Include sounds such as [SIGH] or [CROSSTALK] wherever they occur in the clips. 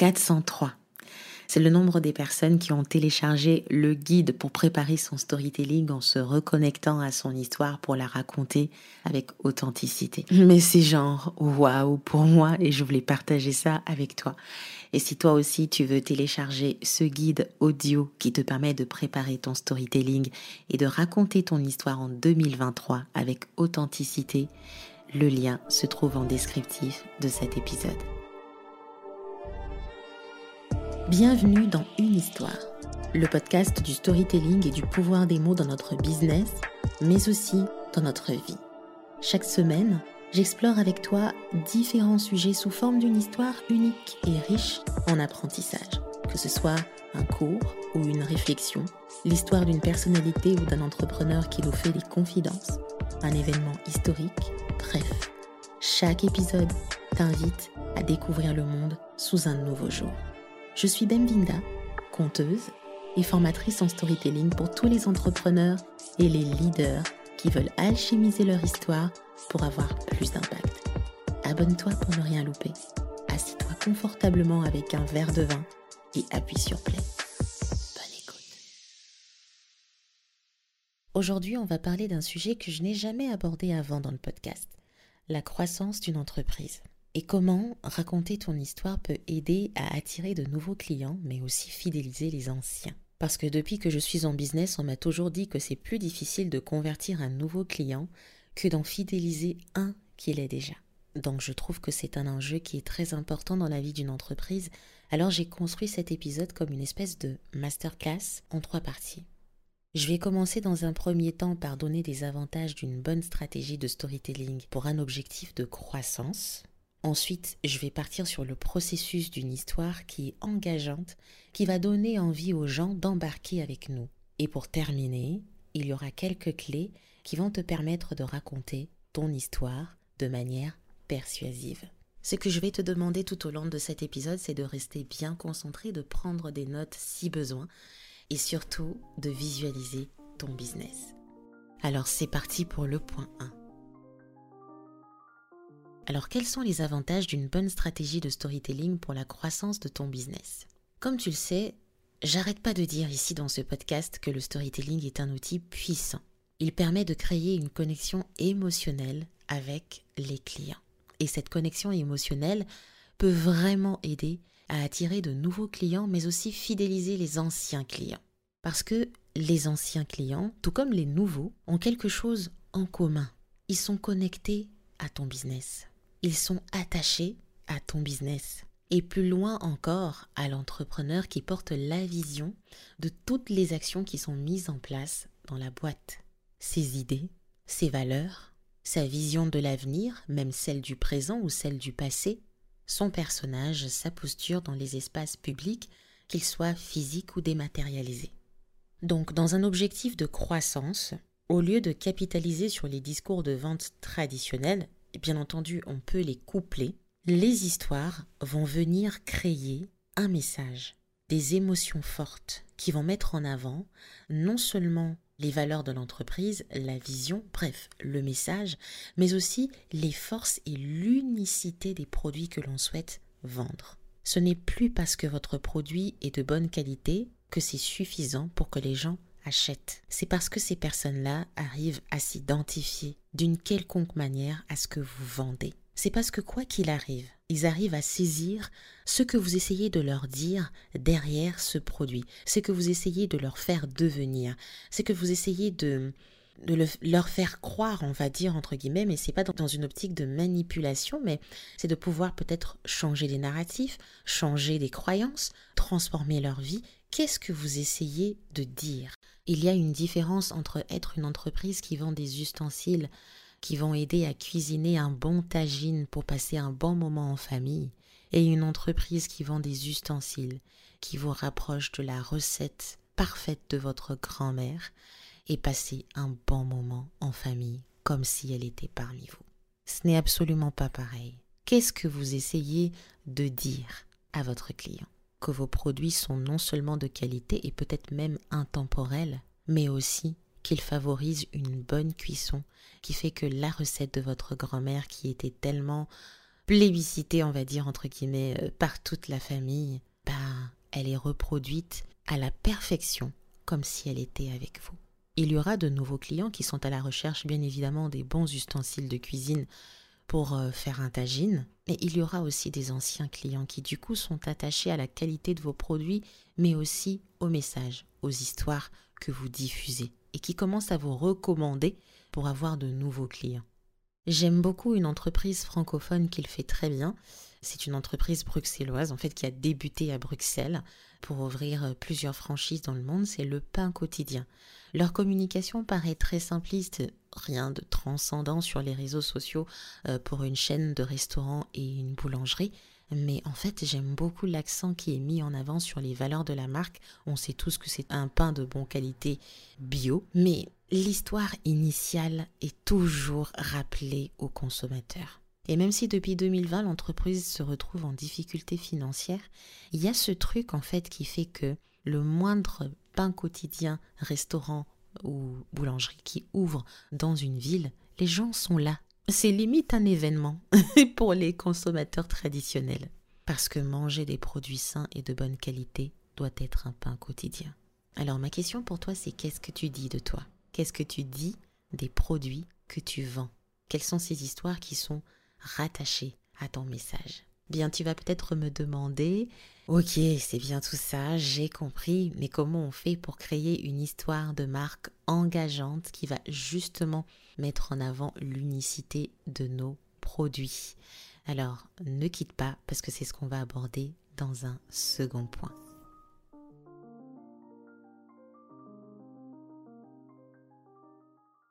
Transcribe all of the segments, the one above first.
403. C'est le nombre des personnes qui ont téléchargé le guide pour préparer son storytelling en se reconnectant à son histoire pour la raconter avec authenticité. Mais c'est genre waouh pour moi et je voulais partager ça avec toi. Et si toi aussi tu veux télécharger ce guide audio qui te permet de préparer ton storytelling et de raconter ton histoire en 2023 avec authenticité, le lien se trouve en descriptif de cet épisode. Bienvenue dans Une histoire, le podcast du storytelling et du pouvoir des mots dans notre business, mais aussi dans notre vie. Chaque semaine, j'explore avec toi différents sujets sous forme d'une histoire unique et riche en apprentissage, que ce soit un cours ou une réflexion, l'histoire d'une personnalité ou d'un entrepreneur qui nous fait des confidences, un événement historique, bref. Chaque épisode t'invite à découvrir le monde sous un nouveau jour. Je suis Bemvinda, conteuse et formatrice en storytelling pour tous les entrepreneurs et les leaders qui veulent alchimiser leur histoire pour avoir plus d'impact. Abonne-toi pour ne rien louper. Assis-toi confortablement avec un verre de vin et appuie sur play. Bonne écoute. Aujourd'hui, on va parler d'un sujet que je n'ai jamais abordé avant dans le podcast, la croissance d'une entreprise. Et comment raconter ton histoire peut aider à attirer de nouveaux clients, mais aussi fidéliser les anciens? Parce que depuis que je suis en business, on m'a toujours dit que c'est plus difficile de convertir un nouveau client que d'en fidéliser un qui l'est déjà. Donc je trouve que c'est un enjeu qui est très important dans la vie d'une entreprise. Alors j'ai construit cet épisode comme une espèce de masterclass en trois parties. Je vais commencer dans un premier temps par donner des avantages d'une bonne stratégie de storytelling pour un objectif de croissance. Ensuite, je vais partir sur le processus d'une histoire qui est engageante, qui va donner envie aux gens d'embarquer avec nous. Et pour terminer, il y aura quelques clés qui vont te permettre de raconter ton histoire de manière persuasive. Ce que je vais te demander tout au long de cet épisode, c'est de rester bien concentré, de prendre des notes si besoin, et surtout de visualiser ton business. Alors c'est parti pour le point 1. Alors quels sont les avantages d'une bonne stratégie de storytelling pour la croissance de ton business? Comme tu le sais, j'arrête pas de dire ici dans ce podcast que le storytelling est un outil puissant. Il permet de créer une connexion émotionnelle avec les clients. Et cette connexion émotionnelle peut vraiment aider à attirer de nouveaux clients, mais aussi fidéliser les anciens clients. Parce que les anciens clients, tout comme les nouveaux, ont quelque chose en commun. Ils sont connectés à ton business ils sont attachés à ton business. Et plus loin encore, à l'entrepreneur qui porte la vision de toutes les actions qui sont mises en place dans la boîte. Ses idées, ses valeurs, sa vision de l'avenir, même celle du présent ou celle du passé, son personnage, sa posture dans les espaces publics, qu'ils soient physiques ou dématérialisés. Donc, dans un objectif de croissance, au lieu de capitaliser sur les discours de vente traditionnels, bien entendu, on peut les coupler, les histoires vont venir créer un message, des émotions fortes qui vont mettre en avant non seulement les valeurs de l'entreprise, la vision, bref, le message, mais aussi les forces et l'unicité des produits que l'on souhaite vendre. Ce n'est plus parce que votre produit est de bonne qualité que c'est suffisant pour que les gens achètent. C'est parce que ces personnes-là arrivent à s'identifier d'une quelconque manière à ce que vous vendez. C'est parce que quoi qu'il arrive, ils arrivent à saisir ce que vous essayez de leur dire derrière ce produit, ce que vous essayez de leur faire devenir, ce que vous essayez de, de leur faire croire, on va dire entre guillemets, mais c'est pas dans, une optique de manipulation, mais c'est de pouvoir peut-être changer les narratifs, changer les croyances, transformer leur vie. Qu'est-ce que vous essayez de dire? Il y a une différence entre être une entreprise qui vend des ustensiles qui vont aider à cuisiner un bon tagine pour passer un bon moment en famille et une entreprise qui vend des ustensiles qui vous rapprochent de la recette parfaite de votre grand-mère et passer un bon moment en famille comme si elle était parmi vous. Ce n'est absolument pas pareil. Qu'est-ce que vous essayez de dire à votre client? Que vos produits sont non seulement de qualité et peut-être même intemporels, mais aussi qu'ils favorisent une bonne cuisson qui fait que la recette de votre grand-mère qui était tellement plébiscitée, on va dire, entre guillemets, euh, par toute la famille, ben, elle est reproduite à la perfection, comme si elle était avec vous. Il y aura de nouveaux clients qui sont à la recherche, bien évidemment, des bons ustensiles de cuisine pour euh, faire un tagine, mais il y aura aussi des anciens clients qui, du coup, sont attachés à la qualité de vos produits, mais aussi aux messages, aux histoires que vous diffusez et qui commencent à vous recommander pour avoir de nouveaux clients. J'aime beaucoup une entreprise francophone qui le fait très bien. C'est une entreprise bruxelloise en fait qui a débuté à Bruxelles pour ouvrir plusieurs franchises dans le monde, c'est le pain quotidien. Leur communication paraît très simpliste, rien de transcendant sur les réseaux sociaux euh, pour une chaîne de restaurants et une boulangerie, mais en fait j'aime beaucoup l'accent qui est mis en avant sur les valeurs de la marque. On sait tous que c'est un pain de bonne qualité bio, mais l'histoire initiale est toujours rappelée aux consommateurs. Et même si depuis 2020 l'entreprise se retrouve en difficulté financière, il y a ce truc en fait qui fait que le moindre pain quotidien, restaurant ou boulangerie qui ouvre dans une ville, les gens sont là. C'est limite un événement [LAUGHS] pour les consommateurs traditionnels. Parce que manger des produits sains et de bonne qualité doit être un pain quotidien. Alors ma question pour toi c'est qu'est-ce que tu dis de toi? Qu'est-ce que tu dis des produits que tu vends? Quelles sont ces histoires qui sont rattaché à ton message? Bien, tu vas peut-être me demander, ok, c'est bien tout ça, j'ai compris, mais comment on fait pour créer une histoire de marque engageante qui va justement mettre en avant l'unicité de nos produits? Alors, ne quitte pas parce que c'est ce qu'on va aborder dans un second point.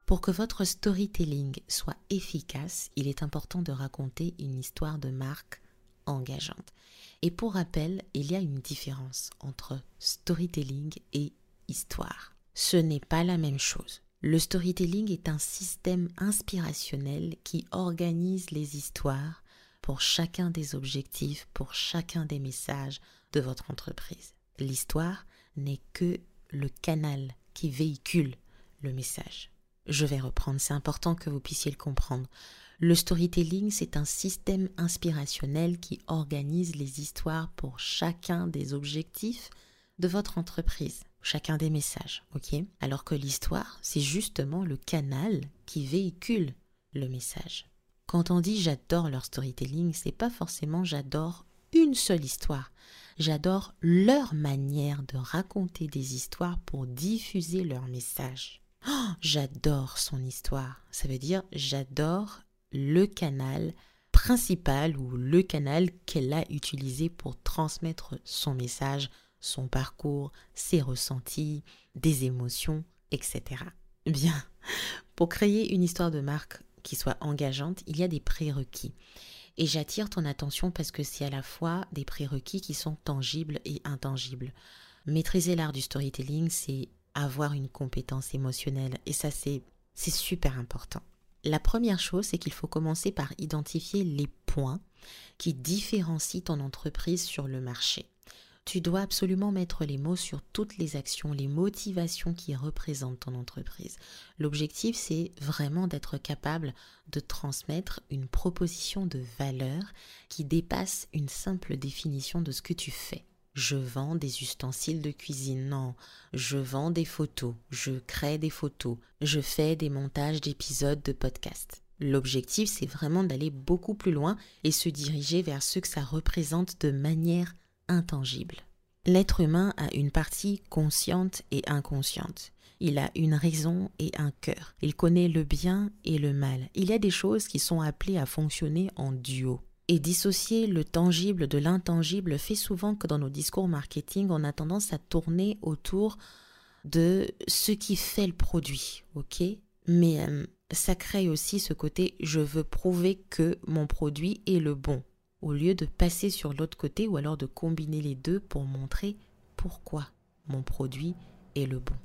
Pour que votre storytelling soit efficace, il est important de raconter une histoire de marque Et pour rappel, il y a une différence entre storytelling et histoire. Ce n'est pas la même chose. Le storytelling est un système inspirationnel qui organise les histoires pour chacun des objectifs, pour chacun des messages de votre entreprise. L'histoire n'est que le canal qui véhicule le message. Je vais reprendre, c'est important que vous puissiez le comprendre. Le storytelling, c'est un système inspirationnel qui organise les histoires pour chacun des objectifs de votre entreprise, chacun des messages, ok? Alors que l'histoire, c'est justement le canal qui véhicule le message. Quand on dit j'adore leur storytelling, c'est pas forcément j'adore une seule histoire. J'adore leur manière de raconter des histoires pour diffuser leur message. J'adore son histoire. Ça veut dire j'adore le canal principal ou le canal qu'elle a utilisé pour transmettre son message, son parcours, ses ressentis, des émotions, etc. Bien, pour créer une histoire de marque qui soit engageante, il y a des prérequis. Et j'attire ton attention parce que c'est à la fois des prérequis qui sont tangibles et intangibles. Maîtriser l'art du storytelling, c'est avoir une compétence émotionnelle. Et ça, c'est, super important. La première chose, c'est qu'il faut commencer par identifier les points qui différencient ton entreprise sur le marché. Tu dois absolument mettre les mots sur toutes les actions, les motivations qui représentent ton entreprise. L'objectif, c'est vraiment d'être capable de transmettre une proposition de valeur qui dépasse une simple définition de ce que tu fais je vends des ustensiles de cuisine. Non, je vends des photos, je crée des photos, je fais des montages d'épisodes de podcast. L'objectif, c'est vraiment d'aller beaucoup plus loin et se diriger vers ce que ça représente de manière intangible. L'être humain a une partie consciente et inconsciente. Il a une raison et un cœur. Il connaît le bien et le mal. Il y a des choses qui sont appelées à fonctionner en duo. Et dissocier le tangible de l'intangible fait souvent que dans nos discours marketing, on a tendance à tourner autour de ce qui fait le produit, ok? Mais euh, ça crée aussi ce côté je veux prouver que mon produit est le bon, au lieu de passer sur l'autre côté ou alors de combiner les deux pour montrer pourquoi mon produit est le bon.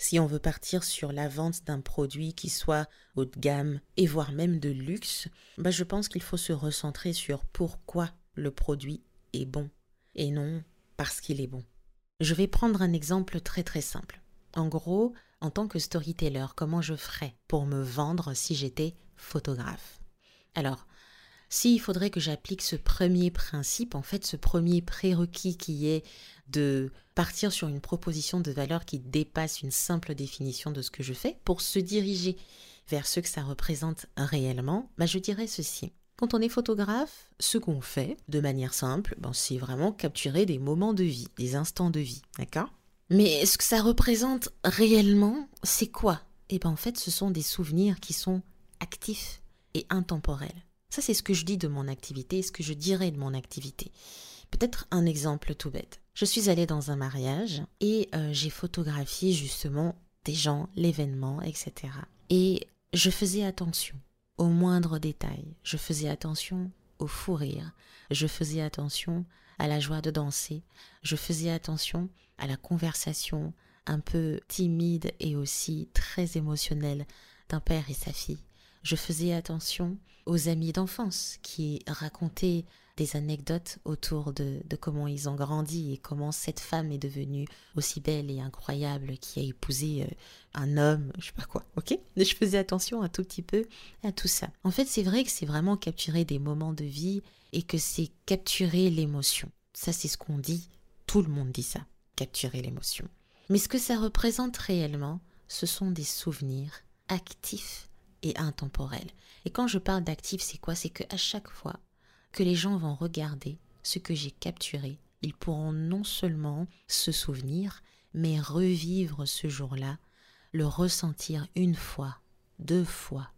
Si on veut partir sur la vente d'un produit qui soit haut de gamme et voire même de luxe, bah je pense qu'il faut se recentrer sur pourquoi le produit est bon et non parce qu'il est bon. Je vais prendre un exemple très très simple. En gros, en tant que storyteller, comment je ferais pour me vendre si j'étais photographe? Alors, s'il faudrait que j'applique ce premier principe, en fait, ce premier prérequis qui est de partir sur une proposition de valeur qui dépasse une simple définition de ce que je fais pour se diriger vers ce que ça représente réellement, bah je dirais ceci. Quand on est photographe, ce qu'on fait, de manière simple, ben c'est vraiment capturer des moments de vie, des instants de vie, d'accord? Mais ce que ça représente réellement, c'est quoi? Eh ben en fait, ce sont des souvenirs qui sont actifs et intemporels. Ça, c'est ce que je dis de mon activité, ce que je dirais de mon activité. Peut-être un exemple tout bête. Je suis allée dans un mariage et euh, j'ai photographié justement des gens, l'événement, etc. Et je faisais attention aux moindres détails. Je faisais attention au fou rire. Je faisais attention à la joie de danser. Je faisais attention à la conversation un peu timide et aussi très émotionnelle d'un père et sa fille. Je faisais attention aux amis d'enfance qui racontaient des anecdotes autour de, comment ils ont grandi et comment cette femme est devenue aussi belle et incroyable qui a épousé euh, un homme, je sais pas quoi, ok? Je faisais attention un tout petit peu à tout ça. En fait, c'est vrai que c'est vraiment capturer des moments de vie et que c'est capturer l'émotion. Ça, c'est ce qu'on dit, tout le monde dit ça, capturer l'émotion. Mais ce que ça représente réellement, ce sont des souvenirs actifs et intemporels. Et quand je parle d'actifs, c'est quoi? C'est qu'à chaque fois que les gens vont regarder ce que j'ai capturé, ils pourront non seulement se souvenir, mais revivre ce jour-là, le ressentir une fois, deux fois,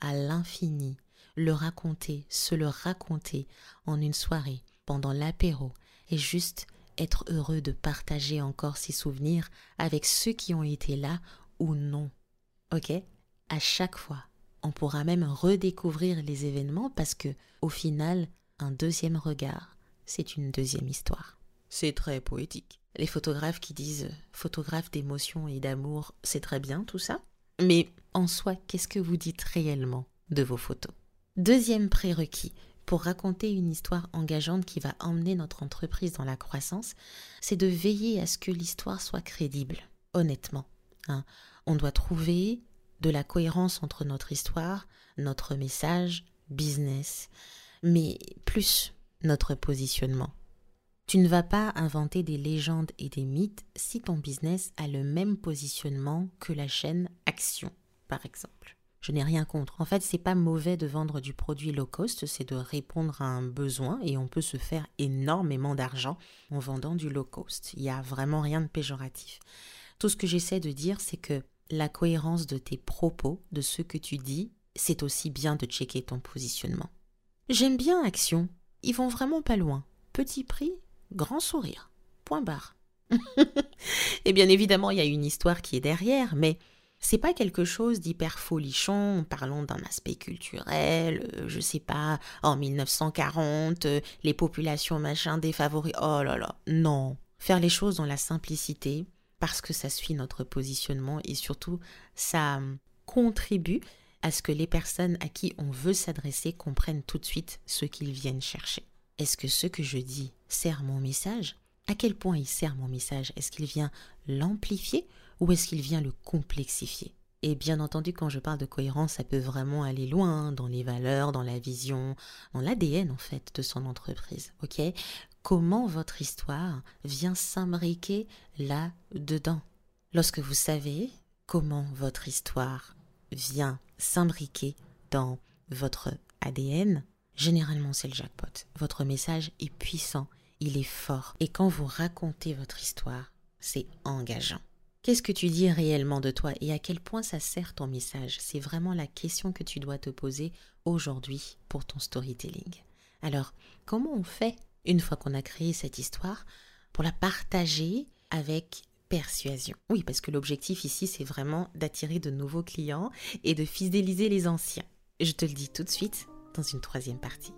à l'infini, le raconter, se le raconter en une soirée, pendant l'apéro, et juste être heureux de partager encore ces souvenirs avec ceux qui ont été là ou non. Ok? À chaque fois, on pourra même redécouvrir les événements parce que, au final, un deuxième regard, c'est une deuxième histoire. C'est très poétique. Les photographes qui disent photographe d'émotion et d'amour, c'est très bien tout ça. Mais en soi, qu'est-ce que vous dites réellement de vos photos? Deuxième prérequis pour raconter une histoire engageante qui va emmener notre entreprise dans la croissance, c'est de veiller à ce que l'histoire soit crédible, honnêtement. Hein. On doit trouver de la cohérence entre notre histoire, notre message, business, mais plus notre positionnement. Tu ne vas pas inventer des légendes et des mythes si ton business a le même positionnement que la chaîne Action, par exemple. Je n'ai rien contre. En fait, c'est pas mauvais de vendre du produit low cost, c'est de répondre à un besoin et on peut se faire énormément d'argent en vendant du low cost. Il n'y a vraiment rien de péjoratif. Tout ce que j'essaie de dire, c'est que la cohérence de tes propos, de ce que tu dis, c'est aussi bien de checker ton positionnement. J'aime bien Action. Ils vont vraiment pas loin. Petit prix, grand sourire. Point barre. [LAUGHS] et bien évidemment, il y a une histoire qui est derrière, mais c'est pas quelque chose d'hyper folichon, parlons d'un aspect culturel, euh, je sais pas, en 1940, euh, les populations machin défavorisées. Oh là là, non. Faire les choses dans la simplicité, parce que ça suit notre positionnement et surtout ça contribue à ce que les personnes à qui on veut s'adresser comprennent tout de suite ce qu'ils viennent chercher. Est-ce que ce que je dis sert mon message? À quel point il sert mon message? Est-ce qu'il vient l'amplifier ou est-ce qu'il vient le complexifier? Et bien entendu, quand je parle de cohérence, ça peut vraiment aller loin dans les valeurs, dans la vision, dans l'ADN en fait de son entreprise. Ok? Comment votre histoire vient s'imbriquer là-dedans Lorsque vous savez comment votre histoire vient s'imbriquer dans votre ADN, généralement c'est le jackpot. Votre message est puissant, il est fort. Et quand vous racontez votre histoire, c'est engageant. Qu'est-ce que tu dis réellement de toi et à quel point ça sert ton message? C'est vraiment la question que tu dois te poser aujourd'hui pour ton storytelling. Alors, comment on fait une fois qu'on a créé cette histoire pour la partager avec persuasion Oui, parce que l'objectif ici, c'est vraiment d'attirer de nouveaux clients et de fidéliser les anciens. Je te le dis tout de suite dans une troisième partie.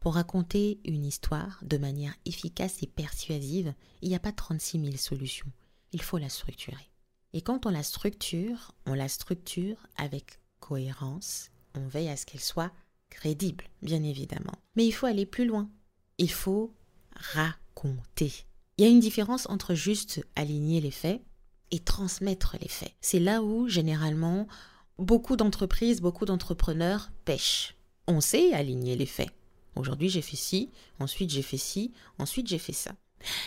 Pour raconter une histoire de manière efficace et persuasive, il n'y a pas 36 000 solutions. Il faut la structurer. Et quand on la structure, on la structure avec cohérence. On veille à ce qu'elle soit crédible, bien évidemment. Mais il faut aller plus loin. Il faut raconter. Il y a une différence entre juste aligner les faits et transmettre les faits. C'est là où, généralement, beaucoup d'entreprises, beaucoup d'entrepreneurs pêchent. On sait aligner les faits. Aujourd'hui, j'ai fait ci, ensuite j'ai fait ci, ensuite j'ai fait ça.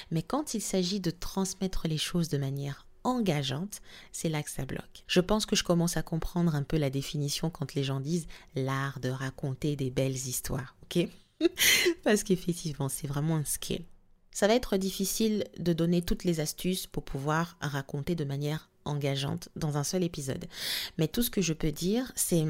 Mais quand il s'agit de transmettre les choses de manière engageante, c'est là que ça bloque. Je pense que je commence à comprendre un peu la définition quand les gens disent l'art de raconter des belles histoires, ok? [LAUGHS] Parce qu'effectivement, c'est vraiment un skill. Ça va être difficile de donner toutes les astuces pour pouvoir raconter de manière engageante dans un seul épisode. Mais tout ce que je peux dire, c'est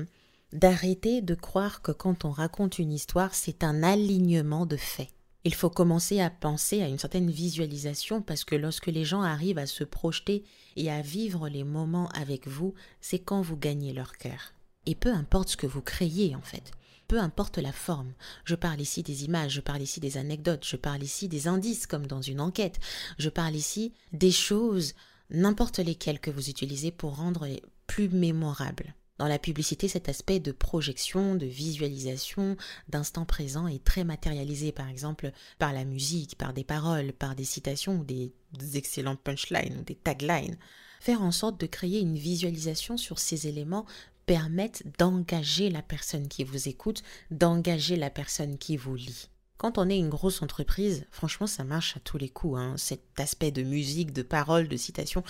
d'arrêter de croire que quand on raconte une histoire, c'est un alignement de faits. Il faut commencer à penser à une certaine visualisation parce que lorsque les gens arrivent à se projeter et à vivre les moments avec vous, c'est quand vous gagnez leur cœur. Et peu importe ce que vous créez en fait, peu importe la forme. Je parle ici des images, je parle ici des anecdotes, je parle ici des indices comme dans une enquête, je parle ici des choses, n'importe lesquelles que vous utilisez pour rendre plus mémorables. Dans la publicité, cet aspect de projection, de visualisation, d'instant présent est très matérialisé, par exemple par la musique, par des paroles, par des citations ou des, excellents punchlines ou des taglines. Faire en sorte de créer une visualisation sur ces éléments permettent d'engager la personne qui vous écoute, d'engager la personne qui vous lit. Quand on est une grosse entreprise, franchement, ça marche à tous les coups. Hein. Cet aspect de musique, de paroles, de citation,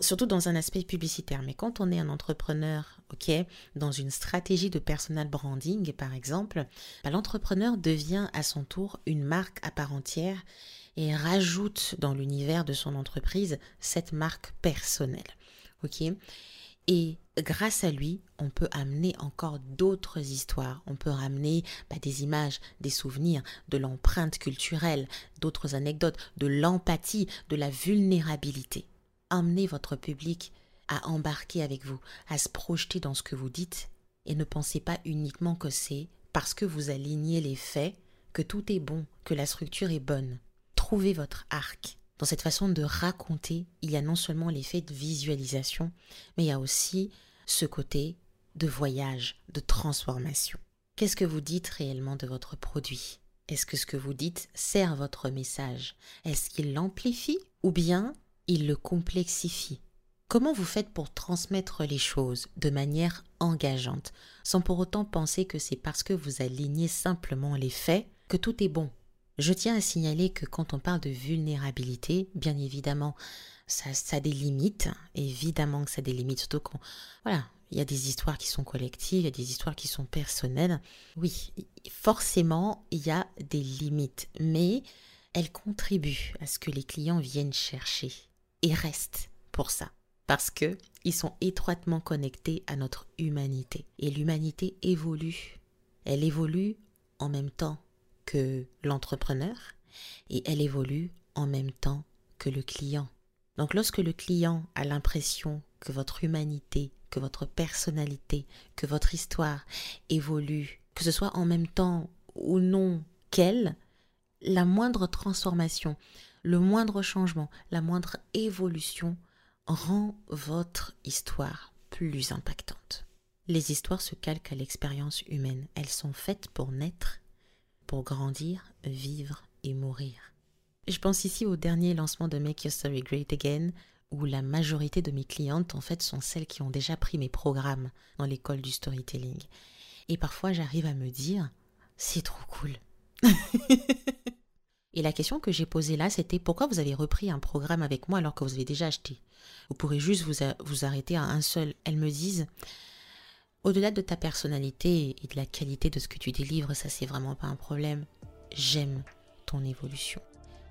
surtout dans un aspect publicitaire. Mais quand on est un entrepreneur, ok, dans une stratégie de personal branding, par exemple, bah, l'entrepreneur devient à son tour une marque à part entière et rajoute dans l'univers de son entreprise cette marque personnelle. Ok? Et grâce à lui, on peut amener encore d'autres histoires. On peut ramener bah, des images, des souvenirs, de l'empreinte culturelle, d'autres anecdotes, de l'empathie, de la vulnérabilité. Amenez votre public à embarquer avec vous, à se projeter dans ce que vous dites, et ne pensez pas uniquement que c'est parce que vous alignez les faits que tout est bon, que la structure est bonne. Trouvez votre arc. Dans cette façon de raconter, il y a non seulement l'effet de visualisation, mais il y a aussi ce côté de voyage, de transformation. Qu'est-ce que vous dites réellement de votre produit? Est-ce que ce que vous dites sert votre message? Est-ce qu'il l'amplifie ou bien il le complexifie? Comment vous faites pour transmettre les choses de manière engageante, sans pour autant penser que c'est parce que vous alignez simplement les faits que tout est bon? Je tiens à signaler que quand on parle de vulnérabilité, bien évidemment, ça, ça limites, évidemment que ça limites, surtout quand, voilà, il y a des histoires qui sont collectives, il y a des histoires qui sont personnelles. Oui, forcément, il y a des limites, mais elles contribuent à ce que les clients viennent chercher et restent pour ça. Parce que ils sont étroitement connectés à notre humanité. Et l'humanité évolue. Elle évolue en même temps que l'entrepreneur et elle évolue en même temps que le client. Donc lorsque le client a l'impression que votre humanité, que votre personnalité, que votre histoire évolue, que ce soit en même temps ou non qu'elle, la moindre transformation, le moindre changement, la moindre évolution rend votre histoire plus impactante. Les histoires se calquent à l'expérience humaine. Elles sont faites pour naître pour grandir, vivre et mourir. Je pense ici au dernier lancement de Make Your Story Great Again, où la majorité de mes clientes, en fait, sont celles qui ont déjà pris mes programmes dans l'école du storytelling. Et parfois, j'arrive à me dire, c'est trop cool. [LAUGHS] et la question que j'ai posée là, c'était pourquoi vous avez repris un programme avec moi alors que vous avez déjà acheté? Vous pourrez juste vous, vous arrêter à un seul. Elles me disent, au-delà de ta personnalité et de la qualité de ce que tu délivres, ça c'est vraiment pas un problème. J'aime ton évolution.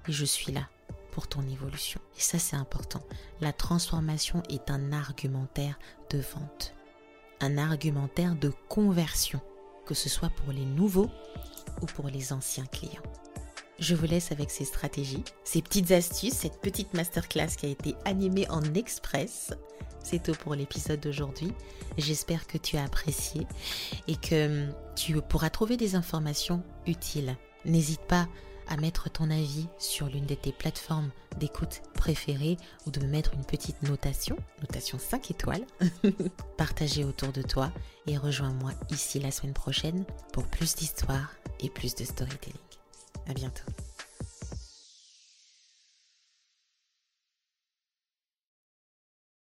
Je suis là pour ton évolution. Et ça c'est important. La transformation est un argumentaire de vente. Un argumentaire de conversion, que ce soit pour les nouveaux ou pour les anciens clients. Je vous laisse avec ces stratégies, ces petites astuces, cette petite masterclass qui a été animée en express. C'est tout pour l'épisode d'aujourd'hui. J'espère que tu as apprécié et que tu pourras trouver des informations utiles. N'hésite pas à mettre ton avis sur l'une de tes plateformes d'écoute préférées ou de me mettre une petite notation, notation 5 étoiles, [LAUGHS] partager autour de toi et rejoins-moi ici la semaine prochaine pour plus d'histoires et plus de storytelling. À bientôt.